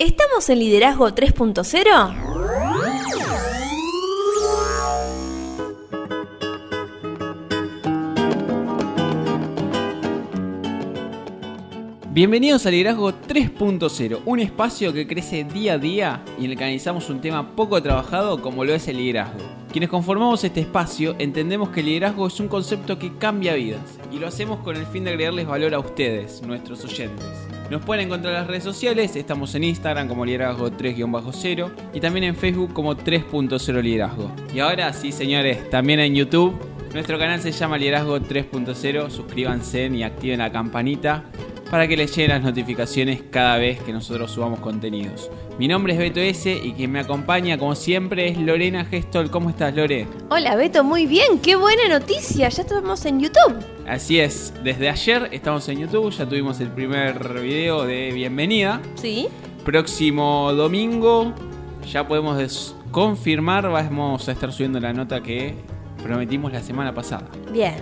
¿Estamos en Liderazgo 3.0? Bienvenidos a Liderazgo 3.0, un espacio que crece día a día y en el que analizamos un tema poco trabajado como lo es el liderazgo. Quienes conformamos este espacio entendemos que el liderazgo es un concepto que cambia vidas y lo hacemos con el fin de agregarles valor a ustedes, nuestros oyentes. Nos pueden encontrar en las redes sociales, estamos en Instagram como liderazgo 3-0 y también en Facebook como 3.0 liderazgo. Y ahora sí señores, también en YouTube. Nuestro canal se llama Liderazgo 3.0, suscríbanse y activen la campanita para que les lleguen las notificaciones cada vez que nosotros subamos contenidos. Mi nombre es Beto S y quien me acompaña como siempre es Lorena Gestol. ¿Cómo estás Lore? Hola Beto, muy bien, qué buena noticia, ya estamos en YouTube. Así es, desde ayer estamos en YouTube, ya tuvimos el primer video de bienvenida. Sí. Próximo domingo ya podemos confirmar, vamos a estar subiendo la nota que prometimos la semana pasada. Bien,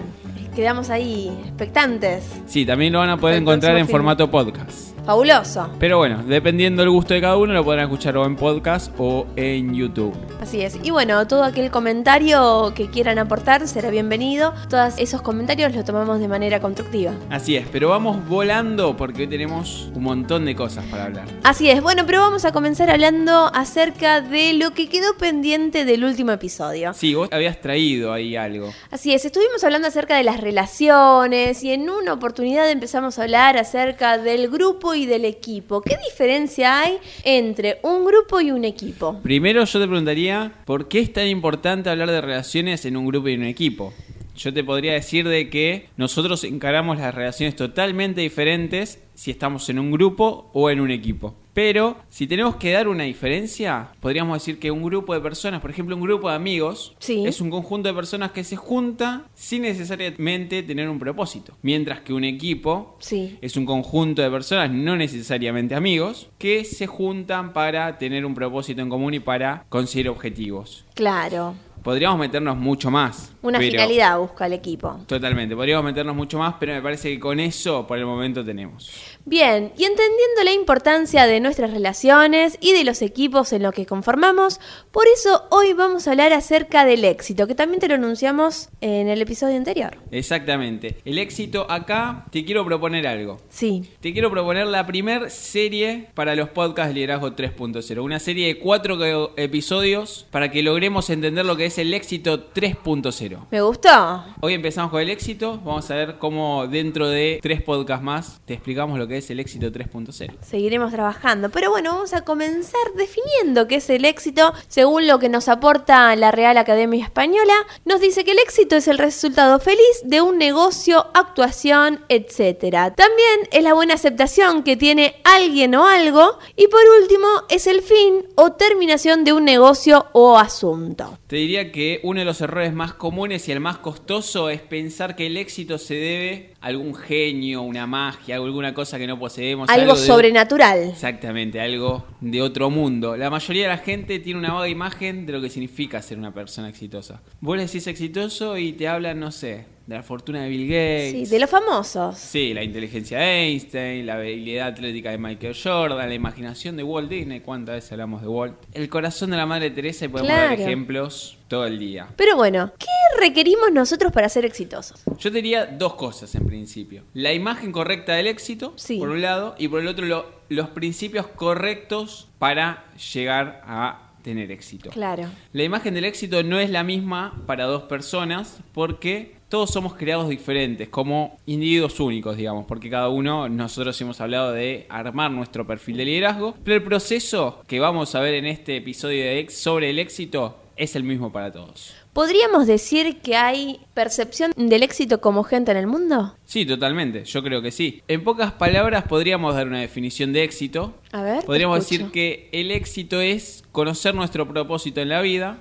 quedamos ahí expectantes. Sí, también lo van a poder encontrar en formato podcast. Fabuloso. Pero bueno, dependiendo del gusto de cada uno, lo podrán escuchar o en podcast o en YouTube. Así es. Y bueno, todo aquel comentario que quieran aportar será bienvenido. Todos esos comentarios los tomamos de manera constructiva. Así es, pero vamos volando porque hoy tenemos un montón de cosas para hablar. Así es, bueno, pero vamos a comenzar hablando acerca de lo que quedó pendiente del último episodio. Sí, vos habías traído ahí algo. Así es, estuvimos hablando acerca de las relaciones y en una oportunidad empezamos a hablar acerca del grupo y del equipo. ¿Qué diferencia hay entre un grupo y un equipo? Primero yo te preguntaría, ¿por qué es tan importante hablar de relaciones en un grupo y en un equipo? Yo te podría decir de que nosotros encaramos las relaciones totalmente diferentes si estamos en un grupo o en un equipo. Pero si tenemos que dar una diferencia, podríamos decir que un grupo de personas, por ejemplo un grupo de amigos, Sí. es un conjunto de personas que se junta sin necesariamente tener un propósito. Mientras que un equipo Sí. es un conjunto de personas, no necesariamente amigos, que se juntan para tener un propósito en común y para conseguir objetivos. Claro. Podríamos meternos mucho más. Una pero- finalidad busca el equipo. Totalmente, podríamos meternos mucho más, pero me parece que con eso por el momento tenemos. Bien, y entendiendo la importancia de nuestras relaciones y de los equipos en los que conformamos, por eso hoy vamos a hablar acerca del éxito, que también te lo anunciamos en el episodio anterior. Exactamente. El éxito acá, te quiero proponer algo. Sí. Te quiero proponer la primer serie para los podcasts de Liderazgo 3.0. Una serie de cuatro episodios para que logremos entender lo que es el éxito 3.0. ¿Me gustó? Hoy empezamos con el éxito. Vamos a ver cómo dentro de tres podcasts más te explicamos lo que es el éxito 3.0. Seguiremos trabajando, pero bueno, vamos a comenzar definiendo qué es el éxito según lo que nos aporta la Real Academia Española. Nos dice que el éxito es el resultado feliz de un negocio, actuación, etc. También es la buena aceptación que tiene alguien o algo y por último es el fin o terminación de un negocio o asunto. Te diría que uno de los errores más comunes y el más costoso es pensar que el éxito se debe a algún genio, una magia, alguna cosa que no poseemos. Algo sobrenatural. Exactamente, algo de otro mundo. La mayoría de la gente tiene una vaga imagen de lo que significa ser una persona exitosa. Vos le decís exitoso y te hablan, no sé, de la fortuna de Bill Gates. Sí, de los famosos. Sí, la inteligencia de Einstein, la habilidad atlética de Michael Jordan, la imaginación de Walt Disney, cuántas veces hablamos de Walt, el corazón de la Madre Teresa y podemos dar ejemplos todo el día. Pero bueno, ¿qué requerimos nosotros para ser exitosos? Yo te diría dos cosas en principio. La imagen correcta del éxito, Sí. por un lado, y por el otro lo- los principios correctos para llegar a tener éxito. Claro. La imagen del éxito no es la misma para dos personas porque todos somos creados diferentes, como individuos únicos, digamos, porque cada uno, nosotros hemos hablado de armar nuestro perfil de liderazgo, pero el proceso que vamos a ver en este episodio de Ex sobre el éxito es el mismo para todos. ¿Podríamos decir que hay percepción del éxito como gente en el mundo? Sí, totalmente, yo creo que sí. En pocas palabras podríamos dar una definición de éxito. A ver. Podríamos decir que el éxito es conocer nuestro propósito en la vida,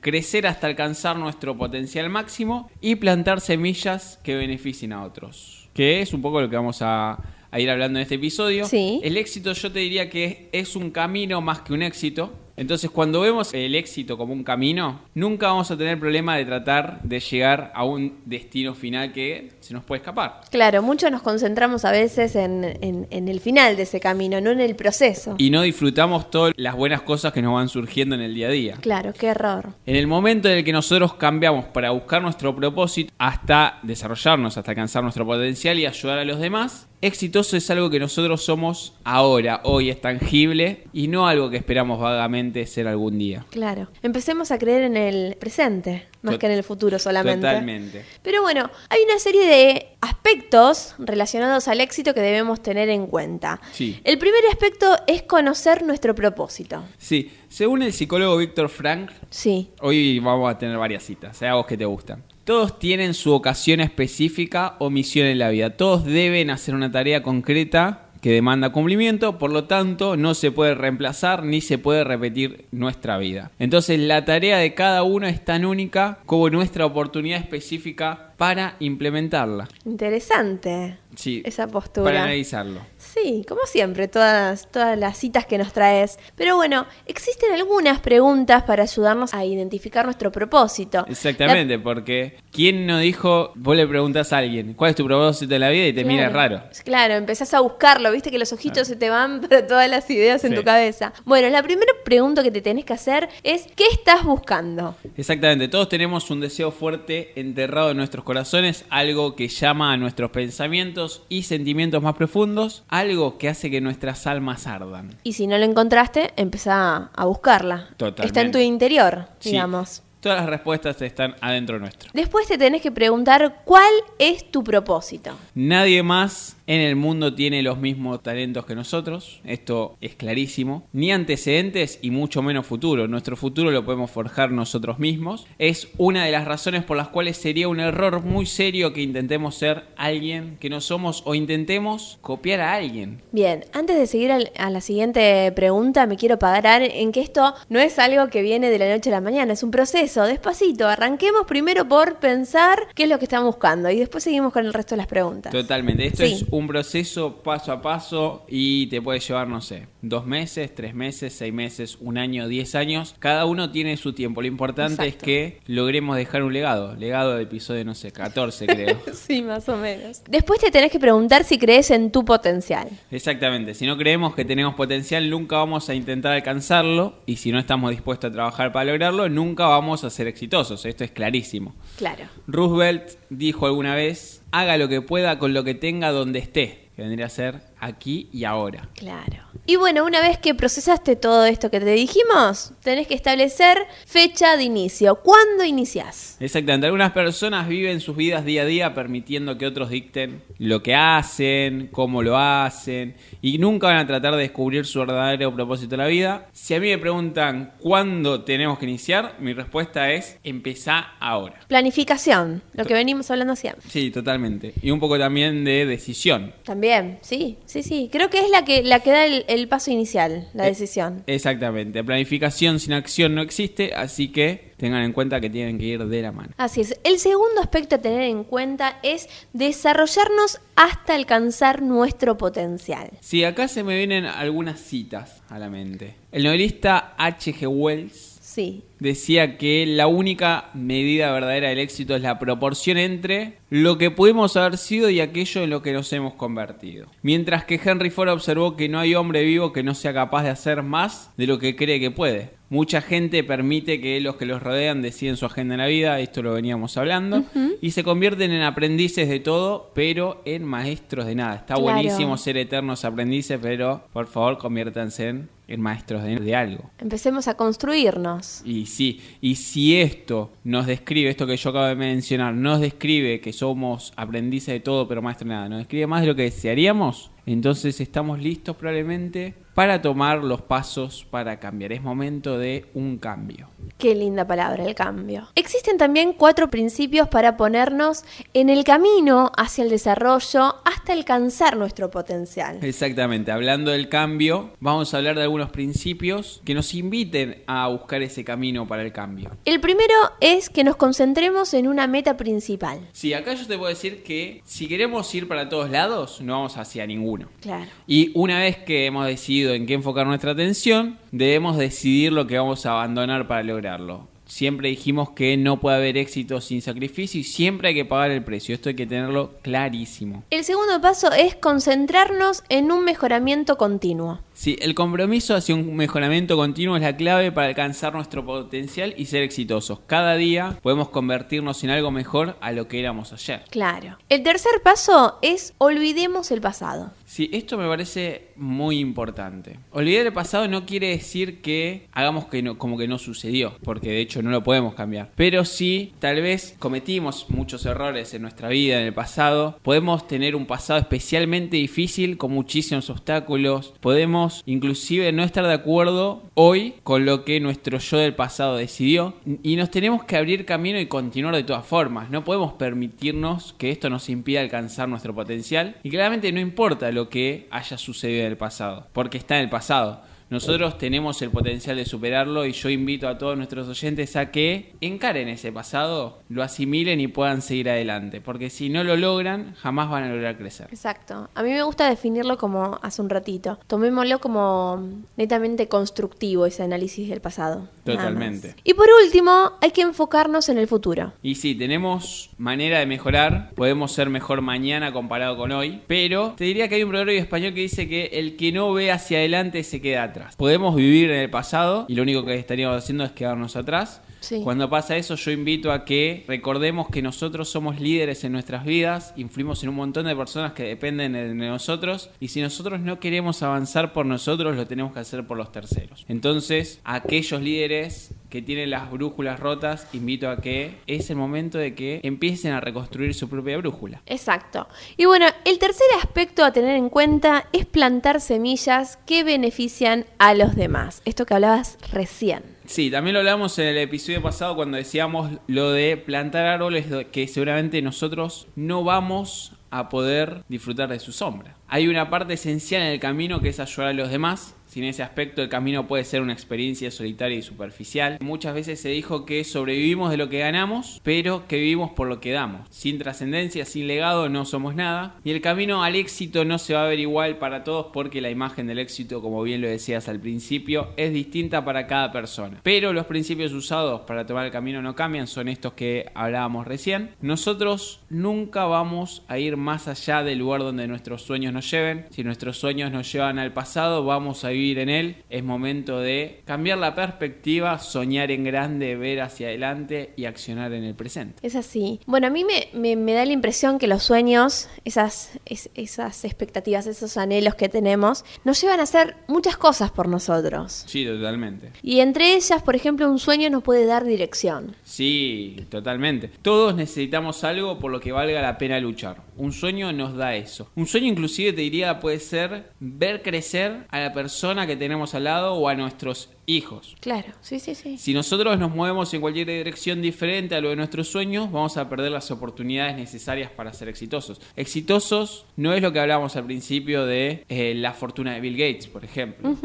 Crecer hasta alcanzar nuestro potencial máximo y plantar semillas que beneficien a otros. Que es un poco lo que vamos a, a ir hablando en este episodio. Sí. El éxito yo te diría que es un camino más que un éxito. Entonces, cuando vemos el éxito como un camino, nunca vamos a tener problema de tratar de llegar a un destino final que se nos puede escapar. Claro, mucho nos concentramos a veces en, en- en el final de ese camino, no en el proceso. Y no disfrutamos todas las buenas cosas que nos van surgiendo en el día a día. Claro, qué error. En el momento en el que nosotros cambiamos para buscar nuestro propósito hasta desarrollarnos, hasta alcanzar nuestro potencial y ayudar a los demás, exitoso es algo que nosotros somos ahora, hoy es tangible y no algo que esperamos vagamente ser algún día. Claro. Empecemos a creer en el presente, más Tot- que en el futuro solamente. Totalmente. Pero bueno, hay una serie de aspectos relacionados al éxito que debemos tener en cuenta. Sí. El primer aspecto es conocer nuestro propósito. Sí, según el psicólogo Víctor Frank, Sí, hoy vamos a tener varias citas, sea vos que te gustan. Todos tienen su ocasión específica o misión en la vida. Todos deben hacer una tarea concreta que demanda cumplimiento, por lo tanto no se puede reemplazar ni se puede repetir nuestra vida. Entonces la tarea de cada uno es tan única como nuestra oportunidad específica para implementarla. interesante Sí, esa postura. para analizarlo. Sí, como siempre, todas, todas las citas que nos traes. Pero bueno, existen algunas preguntas para ayudarnos a identificar nuestro propósito. Exactamente, porque ¿quién no dijo, vos le preguntas a alguien, ¿cuál es tu propósito en la vida? y te mira raro. Claro, empezás a buscarlo, viste que los ojitos se te van para todas las ideas en Sí. tu cabeza. Bueno, la primera pregunta que te tenés que hacer es, ¿qué estás buscando? Exactamente, todos tenemos un deseo fuerte enterrado en nuestros corazones, algo que llama a nuestros pensamientos y sentimientos más profundos, algo que hace que nuestras almas ardan. Y si no lo encontraste, empezá a buscarla. Totalmente. Está en tu interior, Sí, digamos. Todas las respuestas están adentro nuestro. Después te tenés que preguntar cuál es tu propósito. Nadie más en el mundo tiene los mismos talentos que nosotros, esto es clarísimo, ni antecedentes y mucho menos futuro. Nuestro futuro lo podemos forjar nosotros mismos. Es una de las razones por las cuales sería un error muy serio que intentemos ser alguien que no somos o intentemos copiar a alguien. Bien, antes de seguir a la siguiente pregunta, me quiero parar en que esto no es algo que viene de la noche a la mañana, es un proceso. Despacito, arranquemos primero por pensar qué es lo que estamos buscando y después seguimos con el resto de las preguntas. Totalmente, esto Sí. es un proceso paso a paso y te puede llevar, no sé, dos meses, tres meses, seis meses, un año, diez años. Cada uno tiene su tiempo. Lo importante Exacto. es que logremos dejar un legado. Legado de episodio, no sé, 14 creo. Sí, más o menos. Después te tenés que preguntar si crees en tu potencial. Exactamente, si no creemos que tenemos potencial, nunca vamos a intentar alcanzarlo y si no estamos dispuestos a trabajar para lograrlo, nunca vamos a ser exitosos. Esto es clarísimo. Claro. Roosevelt dijo alguna vez, haga lo que pueda con lo que tenga donde esté, que vendría a ser aquí y ahora. Claro. Y bueno, una vez que procesaste todo esto que te dijimos, tenés que establecer fecha de inicio. ¿Cuándo iniciás? Exactamente, algunas personas viven sus vidas día a día permitiendo que otros dicten lo que hacen, cómo lo hacen, y nunca van a tratar de descubrir su verdadero propósito en la vida. Si a mí me preguntan cuándo tenemos que iniciar, mi respuesta es empezá ahora. Planificación, lo que venimos hablando siempre. Sí, totalmente. Y un poco también de decisión. También, sí, sí, sí. Creo que es la que, la que da el, el paso inicial, la Eh, decisión. Exactamente. Planificación sin acción no existe, así que tengan en cuenta que tienen que ir de la mano. Así es. El segundo aspecto a tener en cuenta es desarrollarnos hasta alcanzar nuestro potencial. Sí, acá se me vienen algunas citas a la mente. El novelista H.G. Wells Sí, decía que la única medida verdadera del éxito es la proporción entre lo que pudimos haber sido y aquello en lo que nos hemos convertido. Mientras que Henry Ford observó que no hay hombre vivo que no sea capaz de hacer más de lo que cree que puede. Mucha gente permite que los que los rodean deciden su agenda en la vida, esto lo veníamos hablando, y se convierten en aprendices de todo, pero en maestros de nada. Está Claro. buenísimo ser eternos aprendices, pero por favor conviértanse en, en maestros de, de algo. empecemos a construirnos. Y y si esto nos describe, esto que yo acabo de mencionar, nos describe que somos aprendices de todo, pero maestro nada, nos describe más de lo que desearíamos, entonces estamos listos probablemente para tomar los pasos para cambiar. Es momento de un cambio. Qué linda palabra, el cambio. Existen también cuatro principios para ponernos en el camino hacia el desarrollo hasta alcanzar nuestro potencial. Exactamente, hablando del cambio, vamos a hablar de algunos principios que nos inviten a buscar ese camino para el cambio. El primero es que nos concentremos en una meta principal. Sí, acá yo te puedo decir que si queremos ir para todos lados, no vamos hacia ninguno. Claro. Y una vez que hemos decidido en qué enfocar nuestra atención, debemos decidir lo que vamos a abandonar para lograrlo. Siempre dijimos que no puede haber éxito sin sacrificio y siempre hay que pagar el precio. Esto hay que tenerlo clarísimo. El segundo paso es concentrarnos en un mejoramiento continuo. Sí, el compromiso hacia un mejoramiento continuo es la clave para alcanzar nuestro potencial y ser exitosos. Cada día podemos convertirnos en algo mejor a lo que éramos ayer. Claro. El tercer paso es olvidemos el pasado. Sí, esto me parece muy importante. Olvidar el pasado no quiere decir que hagamos que no, como que no sucedió, porque de hecho no lo podemos cambiar. Pero sí, tal vez cometimos muchos errores en nuestra vida en el pasado. Podemos tener un pasado especialmente difícil con muchísimos obstáculos. Podemos inclusive no estar de acuerdo hoy con lo que nuestro yo del pasado decidió. Y nos tenemos que abrir camino y continuar de todas formas. No podemos permitirnos que esto nos impida alcanzar nuestro potencial. Y claramente no importa lo que haya sucedido en el pasado, porque está en el pasado. Nosotros tenemos el potencial de superarlo y yo invito a todos nuestros oyentes a que encaren ese pasado, lo asimilen y puedan seguir adelante, porque si no lo logran, jamás van a lograr crecer. Exacto. A mí me gusta definirlo como hace un ratito. Tomémoslo como netamente constructivo ese análisis del pasado. Totalmente. Y por último, hay que enfocarnos en el futuro. Y sí, tenemos manera de mejorar, podemos ser mejor mañana comparado con hoy, pero te diría que hay un proverbio español que dice que el que no ve hacia adelante se queda atrás. Podemos vivir en el pasado y lo único que estaríamos haciendo es quedarnos atrás. Sí. Cuando pasa eso, yo invito a que recordemos que nosotros somos líderes en nuestras vidas, influimos en un montón de personas que dependen de nosotros, y si nosotros no queremos avanzar por nosotros, lo tenemos que hacer por los terceros. Entonces, aquellos líderes que tienen las brújulas rotas, invito a que es el momento de que empiecen a reconstruir su propia brújula. Exacto. Y bueno, el tercer aspecto a tener en cuenta es plantar semillas que benefician a los demás. Esto que hablabas recién. Sí, también lo hablamos en el episodio pasado cuando decíamos lo de plantar árboles que seguramente nosotros no vamos a poder disfrutar de su sombra. Hay una parte esencial en el camino que es ayudar a los demás. Sin ese aspecto el camino puede ser una experiencia solitaria y superficial. Muchas veces se dijo que sobrevivimos de lo que ganamos, pero que vivimos por lo que damos. Sin trascendencia, sin legado, no somos nada. Y el camino al éxito no se va a ver igual para todos porque la imagen del éxito, como bien lo decías al principio, es distinta para cada persona. Pero los principios usados para tomar el camino no cambian, son estos que hablábamos recién. Nosotros nunca vamos a ir más allá del lugar donde nuestros sueños nos lleven. Si nuestros sueños nos llevan al pasado, vamos a vivir en él. Es momento de cambiar la perspectiva, soñar en grande, ver hacia adelante y accionar en el presente. Es así. Bueno, a mí me, me- me da la impresión que los sueños, esas, es- esas expectativas, esos anhelos que tenemos, nos llevan a hacer muchas cosas por nosotros. Sí, totalmente. Y entre ellas, por ejemplo, un sueño nos puede dar dirección. Sí, totalmente. Todos necesitamos algo por lo que valga la pena luchar. Un sueño nos da eso. Un sueño inclusive te diría puede ser ver crecer a la persona que tenemos al lado o a nuestros hijos. Claro, sí, sí, sí. Si nosotros nos movemos en cualquier dirección diferente a lo de nuestros sueños, vamos a perder las oportunidades necesarias para ser exitosos. Exitosos no es lo que hablábamos al principio de eh, la fortuna de Bill Gates, por ejemplo.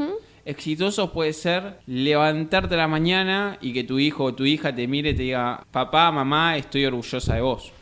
Exitoso puede ser levantarte a la mañana y que tu hijo o tu hija te mire y te diga, papá, mamá, estoy orgullosa de vos.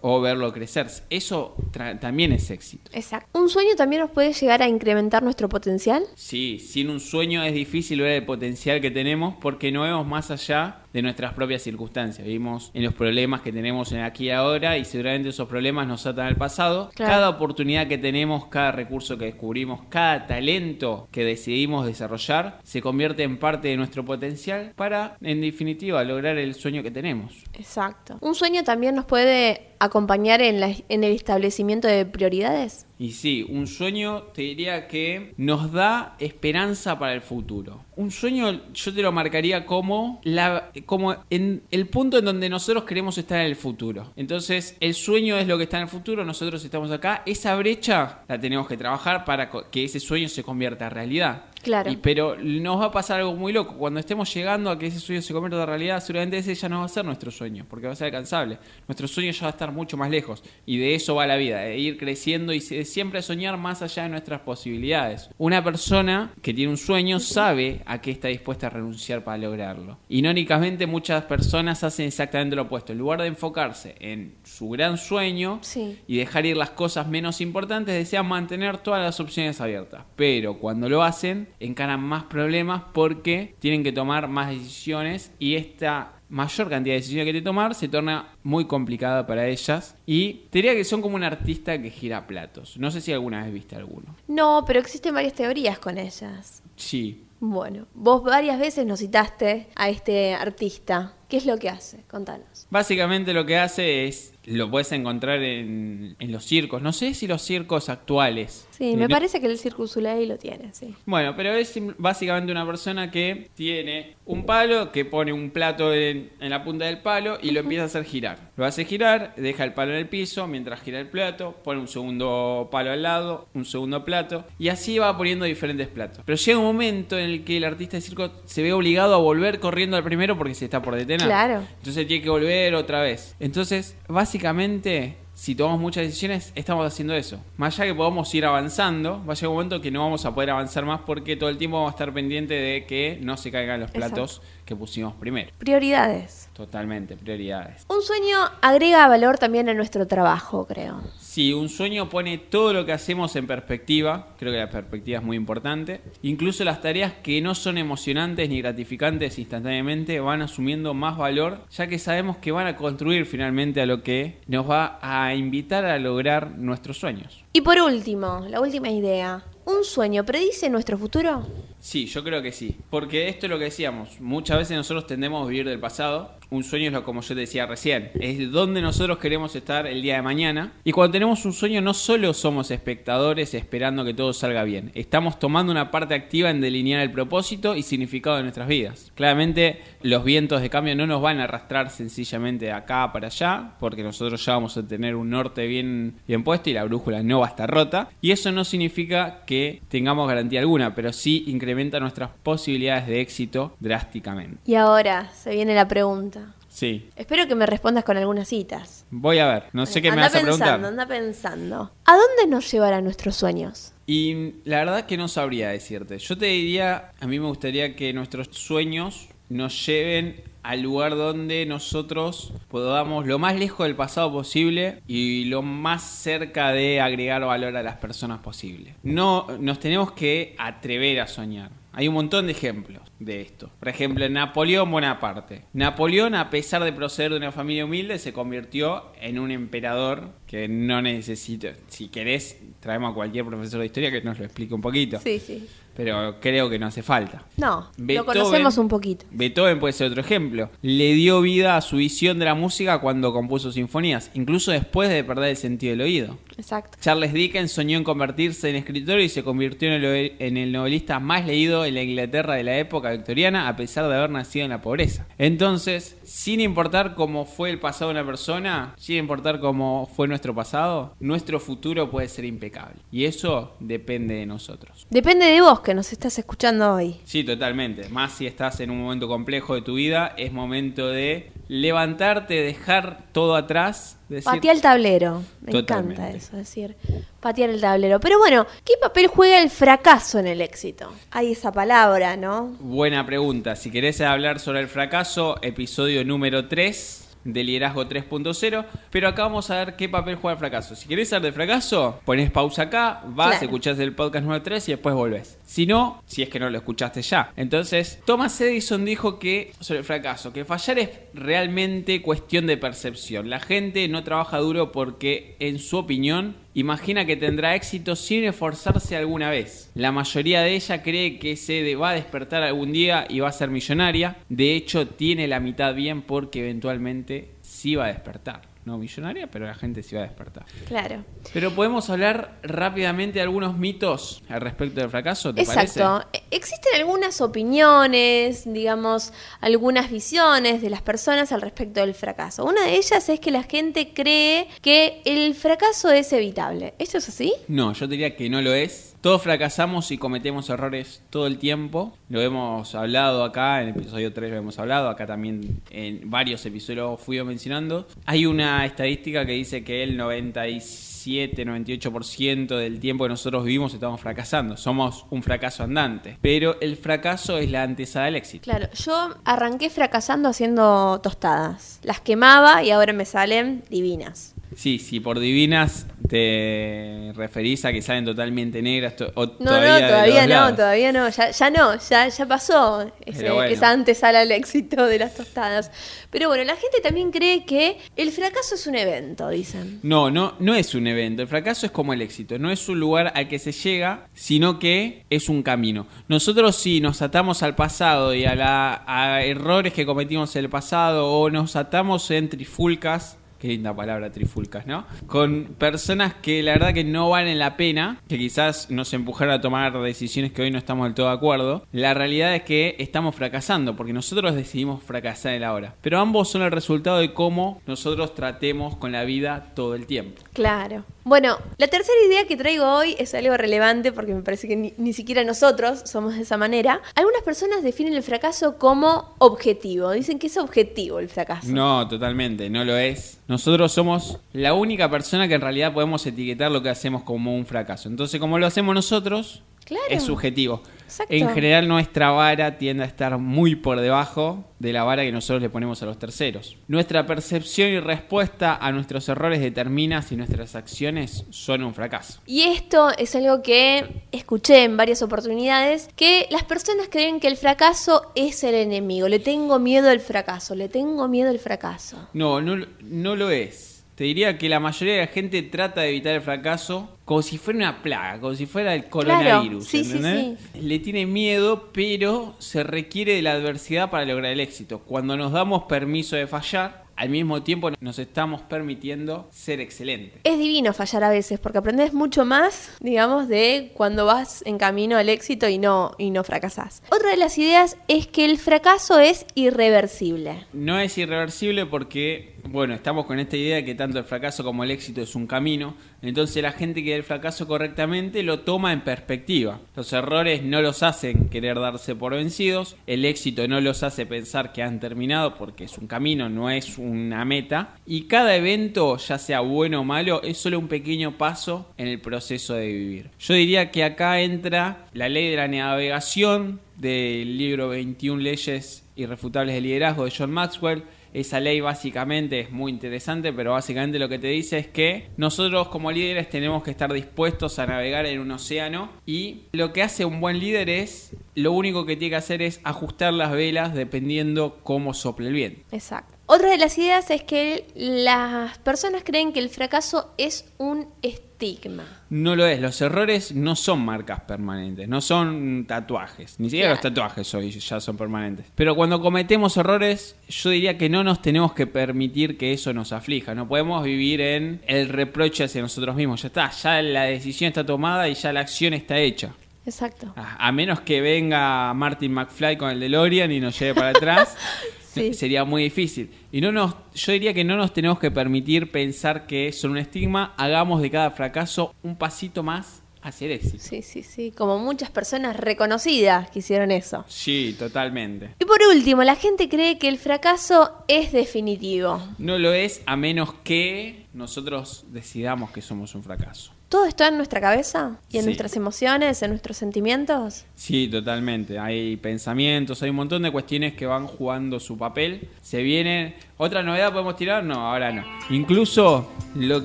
O verlo crecer. Eso también es éxito. Exacto. Un sueño también nos puede llegar a incrementar nuestro potencial. Sí, sin un sueño es difícil ver el potencial que tenemos porque no vemos más allá de nuestras propias circunstancias. Vivimos en los problemas que tenemos en aquí y ahora y seguramente esos problemas nos atan al pasado. Claro. Cada oportunidad que tenemos, cada recurso que descubrimos, cada talento que decidimos desarrollar se convierte en parte de nuestro potencial para, en definitiva, lograr el sueño que tenemos. Exacto. Un sueño también nos puede acompañar en, la- en el establecimiento de prioridades. Y sí, un sueño te diría que nos da esperanza para el futuro. Un sueño yo te lo marcaría como, la, como en el punto en donde nosotros queremos estar en el futuro. Entonces, el sueño es lo que está en el futuro, nosotros estamos acá. Esa brecha la tenemos que trabajar para que ese sueño se convierta en realidad. Claro. Y- pero nos va a pasar algo muy loco. Cuando estemos llegando a que ese sueño se convierta en realidad, seguramente ese ya no va a ser nuestro sueño, porque va a ser alcanzable. Nuestro sueño ya va a estar mucho más lejos. Y de eso va la vida, de ir creciendo y siempre soñar más allá de nuestras posibilidades. Una persona que tiene un sueño sabe a qué está dispuesta a renunciar para lograrlo. Irónicamente, muchas personas hacen exactamente lo opuesto. En lugar de enfocarse en su gran sueño, Sí. y dejar ir las cosas menos importantes, desean mantener todas las opciones abiertas. Pero cuando lo hacen, encaran más problemas porque tienen que tomar más decisiones y esta mayor cantidad de decisiones que que tomar se torna muy complicada para ellas. Y te diría que son como un artista que gira platos. No sé si alguna vez viste alguno. No, pero existen varias teorías con ellas. Sí. Bueno, vos varias veces nos citaste a este artista. ¿Qué es lo que hace? Contanos. Básicamente lo que hace es, lo puedes encontrar en, en los circos. No sé si los circos actuales. Sí, me no- parece que el Circus Soleil lo tiene, sí. Bueno, pero es básicamente una persona que tiene un palo, que pone un plato en, en la punta del palo y lo empieza a hacer girar. Lo hace girar, deja el palo en el piso mientras gira el plato, pone un segundo palo al lado, un segundo plato y así va poniendo diferentes platos. Pero llega un momento en el que el artista de circo se ve obligado a volver corriendo al primero porque se está por detener. Claro. Entonces tiene que volver otra vez. Entonces, básicamente, si tomamos muchas decisiones, estamos haciendo eso. Más allá que podamos ir avanzando, va a llegar un momento que no vamos a poder avanzar más porque todo el tiempo vamos a estar pendiente de que no se caigan los platos que pusimos primero. Prioridades. Totalmente, prioridades. Un sueño agrega valor también a nuestro trabajo, creo. Si un sueño pone todo lo que hacemos en perspectiva, creo que la perspectiva es muy importante. Incluso las tareas que no son emocionantes ni gratificantes instantáneamente van asumiendo más valor, ya que sabemos que van a construir finalmente a lo que nos va a invitar a lograr nuestros sueños. Y por último, la última idea. ¿Un sueño predice nuestro futuro? Sí, yo creo que sí. Porque esto es lo que decíamos. Muchas veces nosotros tendemos a vivir del pasado. Un sueño es lo como yo te decía recién. Es donde nosotros queremos estar el día de mañana. Y cuando tenemos un sueño no solo somos espectadores esperando que todo salga bien. Estamos tomando una parte activa en delinear el propósito y significado de nuestras vidas. Claramente los vientos de cambio no nos van a arrastrar sencillamente de acá para allá. Porque nosotros ya vamos a tener un norte bien, bien puesto y la brújula no va a estar rota. Y eso no significa que tengamos garantía alguna. Pero sí incrementa nuestras posibilidades de éxito drásticamente. Y ahora se viene la pregunta. Sí, Espero que me respondas con algunas citas. voy a ver, no sé qué me vas a pensando, preguntar. anda pensando. ¿A dónde nos llevarán nuestros sueños? Y la verdad que no sabría decirte. Yo te diría, a mí me gustaría que nuestros sueños nos lleven al lugar donde nosotros podamos lo más lejos del pasado posible y lo más cerca de agregar valor a las personas posible. No nos tenemos que atrever a soñar. Hay un montón de ejemplos de esto. Por ejemplo, Napoleón Bonaparte. Napoleón, a pesar de proceder de una familia humilde, se convirtió en un emperador que no necesita. Si querés, traemos a cualquier profesor de historia que nos lo explique un poquito. Sí, sí. Pero creo que no hace falta. No, lo conocemos un poquito. Beethoven puede ser otro ejemplo. Le dio vida a su visión de la música cuando compuso sinfonías, incluso después de perder el sentido del oído. Exacto. Charles Dickens soñó en convertirse en escritor y se convirtió en el, ove- en el novelista más leído en la Inglaterra de la época victoriana a pesar de haber nacido en la pobreza. Entonces, sin importar cómo fue el pasado de una persona, sin importar cómo fue nuestro pasado, nuestro futuro puede ser impecable. Y eso depende de nosotros. Depende de vos que nos estás escuchando hoy. Sí, totalmente. Más si estás en un momento complejo de tu vida, es momento de levantarte, dejar todo atrás. Decir, Patear el tablero. Me Totalmente. encanta eso, decir, patear el tablero. Pero bueno, ¿qué papel juega el fracaso en el éxito? Hay esa palabra, ¿no? Buena pregunta. Si querés hablar sobre el fracaso, episodio número 3 de Liderazgo 3.0. Pero acá vamos a ver qué papel juega el fracaso. Si querés saber del fracaso, ponés pausa acá, vas, Claro. escuchás el podcast número 3 y después volvés. Si no, si es que no lo escuchaste ya. Entonces, Thomas Edison dijo que sobre el fracaso, que fallar es realmente cuestión de percepción. La gente no trabaja duro porque, en su opinión, imagina que tendrá éxito sin esforzarse alguna vez. La mayoría de ella cree que se va a despertar algún día y va a ser millonaria. De hecho, tiene la mitad bien porque eventualmente sí va a despertar. No millonaria, pero la gente sí va a despertar. Claro. Pero podemos hablar rápidamente de algunos mitos al respecto del fracaso, ¿te Exacto. parece? Existen algunas opiniones, digamos, algunas visiones de las personas al respecto del fracaso. Una de ellas es que la gente cree que el fracaso es evitable. ¿Esto es así? No, yo diría que no lo es. Todos fracasamos y cometemos errores todo el tiempo. Lo hemos hablado acá, en el episodio 3 lo hemos hablado, acá también en varios episodios fui mencionando. Hay una estadística que dice que el 97, 98% del tiempo que nosotros vivimos estamos fracasando. Somos un fracaso andante. Pero el fracaso es la antesala del éxito. Claro, yo arranqué fracasando haciendo tostadas. Las quemaba y ahora me salen divinas. Sí, sí, por divinas te referís a que salen totalmente negras to- o No, todavía no, todavía no, lados. todavía no, ya, ya no, ya, ya pasó ese, bueno. esa antesala al éxito de las tostadas. Pero bueno, la gente también cree que el fracaso es un evento, dicen. No, no, no es un evento. El fracaso es como el éxito. No es un lugar al que se llega, sino que es un camino. Nosotros sí nos atamos al pasado y a, la, a errores que cometimos en el pasado o nos atamos en trifulcas. Qué linda palabra, trifulcas, ¿no? Con personas que la verdad que no valen la pena, que quizás nos empujaron a tomar decisiones que hoy no estamos del todo de acuerdo. La realidad es que estamos fracasando, porque nosotros decidimos fracasar en la hora. Pero ambos son el resultado de cómo nosotros tratemos con la vida todo el tiempo. Claro. Bueno, la tercera idea que traigo hoy es algo relevante porque me parece que ni, ni siquiera nosotros somos de esa manera. Algunas personas definen el fracaso como objetivo. Dicen que es objetivo el fracaso. No, totalmente, no lo es. Nosotros somos la única persona que en realidad podemos etiquetar lo que hacemos como un fracaso. Entonces, como lo hacemos nosotros, Claro. es subjetivo. Exacto. En general, nuestra vara tiende a estar muy por debajo de la vara que nosotros le ponemos a los terceros. Nuestra percepción y respuesta a nuestros errores determina si nuestras acciones son un fracaso. Y esto es algo que escuché en varias oportunidades, que las personas creen que el fracaso es el enemigo. Le tengo miedo al fracaso, le tengo miedo al fracaso. No, no, no lo es. Te diría que la mayoría de la gente trata de evitar el fracaso como si fuera una plaga, como si fuera el coronavirus. sí, sí, ¿entendés? Le tiene miedo, pero se requiere de la adversidad para lograr el éxito. Cuando nos damos permiso de fallar, al mismo tiempo nos estamos permitiendo ser excelentes. Es divino fallar a veces porque aprendes mucho más, digamos, de cuando vas en camino al éxito y no, y no fracasás. Otra de las ideas es que el fracaso es irreversible. No es irreversible porque, bueno, estamos con esta idea de que tanto el fracaso como el éxito es un camino. Entonces la gente que ve el fracaso correctamente lo toma en perspectiva. Los errores no los hacen querer darse por vencidos. El éxito no los hace pensar que han terminado porque es un camino, no es una meta. Y cada evento, ya sea bueno o malo, es solo un pequeño paso en el proceso de vivir. Yo diría que acá entra la ley de la navegación del libro 21 leyes irrefutables de liderazgo de John Maxwell. Esa ley básicamente es muy interesante, pero básicamente lo que te dice es que nosotros como líderes tenemos que estar dispuestos a navegar en un océano y lo que hace un buen líder es, lo único que tiene que hacer es ajustar las velas dependiendo cómo sople el viento. Exacto. Otra de las ideas es que las personas creen que el fracaso es un estigma. No lo es, los errores no son marcas permanentes, no son tatuajes, ni siquiera Claro. los tatuajes hoy ya son permanentes. Pero cuando cometemos errores, yo diría que no nos tenemos que permitir que eso nos aflija, no podemos vivir en el reproche hacia nosotros mismos, ya está, ya la decisión está tomada y ya la acción está hecha. Exacto. A a menos que venga Martin McFly con el DeLorean y nos lleve para atrás, Sí. sería muy difícil. Y no nos, yo diría que no nos tenemos que permitir pensar que son un estigma, hagamos de cada fracaso un pasito más hacia el éxito. Sí, sí, sí. Como muchas personas reconocidas que hicieron eso. Sí, totalmente. Y por último, la gente cree que el fracaso es definitivo. No lo es a menos que nosotros decidamos que somos un fracaso. ¿Todo está en nuestra cabeza? ¿Y en Sí. nuestras emociones? ¿En nuestros sentimientos? Sí, totalmente. Hay pensamientos, hay un montón de cuestiones que van jugando su papel. Se viene. ¿Otra novedad podemos tirar? No, ahora no. Incluso lo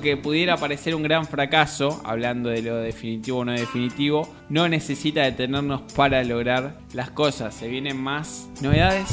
que pudiera parecer un gran fracaso, hablando de lo definitivo o no definitivo, no necesita detenernos para lograr las cosas. Se vienen más novedades.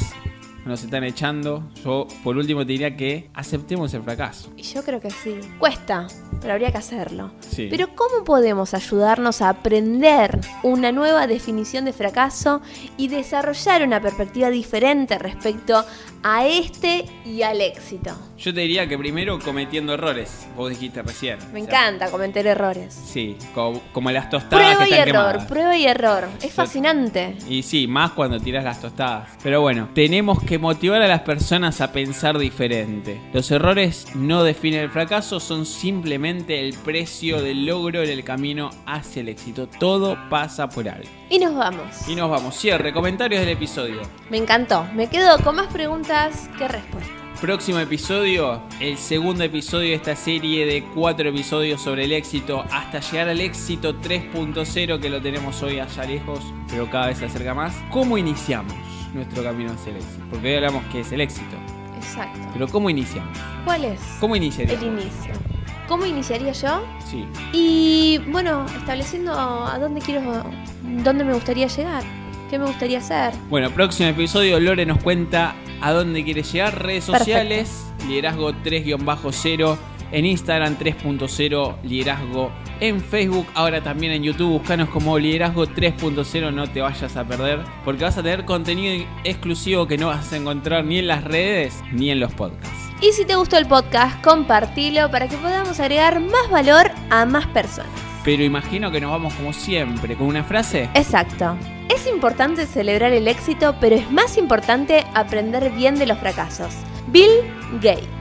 Nos están echando. Yo, por último, te diría que aceptemos el fracaso. Y yo creo que sí. Cuesta, pero habría que hacerlo. Sí. Pero ¿cómo podemos ayudarnos a aprender una nueva definición de fracaso y desarrollar una perspectiva diferente respecto a este y al éxito? Yo te diría que primero cometiendo errores, vos dijiste recién. Me O sea, encanta cometer errores. Sí, como, como las tostadas Prueba que y están error, quemadas. prueba y error. Es fascinante. Y sí, más cuando tiras las tostadas. Pero bueno, tenemos que motivar a las personas a pensar diferente. Los errores no definen el fracaso, son simplemente el precio del logro en el camino hacia el éxito. Todo pasa por algo. Y nos vamos. Y nos vamos. Cierre, comentarios del episodio. Me encantó. Me quedo con más preguntas que respuestas. Próximo episodio, el segundo episodio de esta serie de cuatro episodios sobre el éxito hasta llegar al éxito 3.0 que lo tenemos hoy allá lejos, pero cada vez se acerca más. ¿Cómo iniciamos nuestro camino hacia el éxito? Porque hoy hablamos que es el éxito, Exacto. pero ¿cómo iniciamos? ¿Cuál es? ¿Cómo iniciaríamos? El inicio. ¿Cómo iniciaría yo? Sí. Y bueno, estableciendo a dónde quiero, dónde me gustaría llegar, qué me gustaría hacer. Bueno, próximo episodio, Lore nos cuenta a dónde quiere llegar, redes Perfecto. sociales, liderazgo 3-0, en Instagram 3.0, liderazgo en Facebook, ahora también en YouTube, buscanos como liderazgo 3.0, no te vayas a perder, porque vas a tener contenido exclusivo que no vas a encontrar ni en las redes ni en los podcasts. Y si te gustó el podcast, compartilo para que podamos agregar más valor a más personas. Pero imagino que nos vamos como siempre, con una frase. Exacto. Es importante celebrar el éxito, pero es más importante aprender bien de los fracasos. Bill Gates.